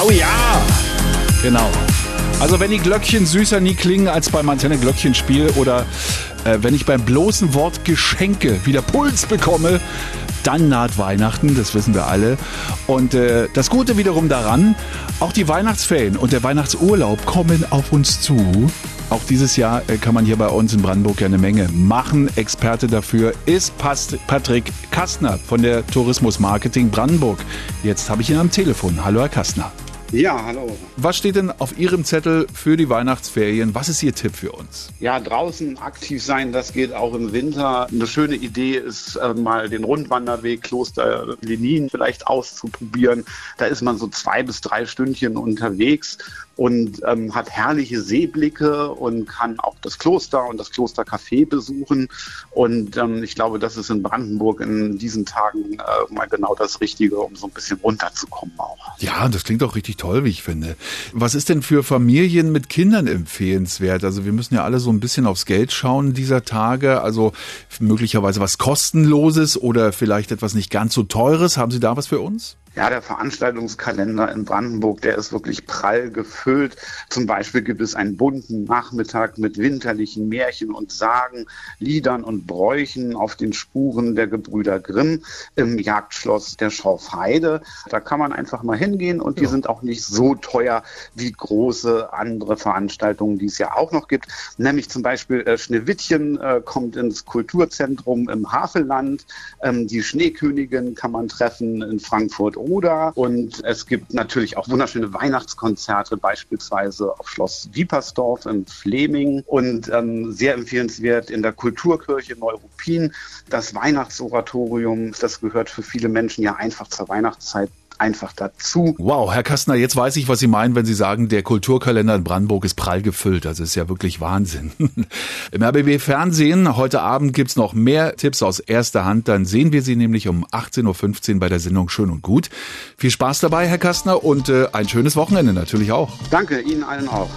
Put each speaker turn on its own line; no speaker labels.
Oh ja! Genau. Also wenn die Glöckchen süßer nie klingen als beim Antenne Glöckchenspiel oder äh, wenn ich beim bloßen Wort Geschenke wieder Puls bekomme, dann naht Weihnachten, das wissen wir alle. Und äh, das Gute wiederum daran, auch die Weihnachtsferien und der Weihnachtsurlaub kommen auf uns zu. Auch dieses Jahr äh, kann man hier bei uns in Brandenburg ja eine Menge machen. Experte dafür ist Patrick Kastner von der Tourismus Marketing Brandenburg. Jetzt habe ich ihn am Telefon. Hallo, Herr Kastner.
Ja, hallo.
Was steht denn auf Ihrem Zettel für die Weihnachtsferien? Was ist Ihr Tipp für uns?
Ja, draußen aktiv sein, das geht auch im Winter. Eine schöne Idee ist äh, mal den Rundwanderweg Kloster Lenin vielleicht auszuprobieren. Da ist man so zwei bis drei Stündchen unterwegs und ähm, hat herrliche Seeblicke und kann auch das Kloster und das Klostercafé besuchen. Und ähm, ich glaube, das ist in Brandenburg in diesen Tagen äh, mal genau das Richtige, um so ein bisschen runterzukommen auch.
Ja, das klingt auch richtig toll, wie ich finde. Was ist denn für Familien mit Kindern empfehlenswert? Also wir müssen ja alle so ein bisschen aufs Geld schauen dieser Tage. Also möglicherweise was kostenloses oder vielleicht etwas nicht ganz so teures. Haben Sie da was für uns?
Ja, der Veranstaltungskalender in Brandenburg, der ist wirklich prall gefüllt. Zum Beispiel gibt es einen bunten Nachmittag mit winterlichen Märchen und Sagen, Liedern und Bräuchen auf den Spuren der Gebrüder Grimm im Jagdschloss der Schorfheide. Da kann man einfach mal hingehen und die ja. sind auch nicht so teuer wie große andere Veranstaltungen, die es ja auch noch gibt. Nämlich zum Beispiel äh, Schneewittchen äh, kommt ins Kulturzentrum im Havelland. Ähm, die Schneekönigin kann man treffen in Frankfurt oder. Und es gibt natürlich auch wunderschöne Weihnachtskonzerte, beispielsweise auf Schloss Wiepersdorf in Fleming. Und ähm, sehr empfehlenswert in der Kulturkirche Neuruppin das Weihnachtsoratorium. Das gehört für viele Menschen ja einfach zur Weihnachtszeit einfach dazu.
Wow, Herr Kastner, jetzt weiß ich, was Sie meinen, wenn Sie sagen, der Kulturkalender in Brandenburg ist prall gefüllt. Das ist ja wirklich Wahnsinn. Im RBB Fernsehen heute Abend gibt's noch mehr Tipps aus erster Hand. Dann sehen wir Sie nämlich um 18.15 Uhr bei der Sendung Schön und Gut. Viel Spaß dabei, Herr Kastner, und äh, ein schönes Wochenende natürlich auch.
Danke, Ihnen allen auch.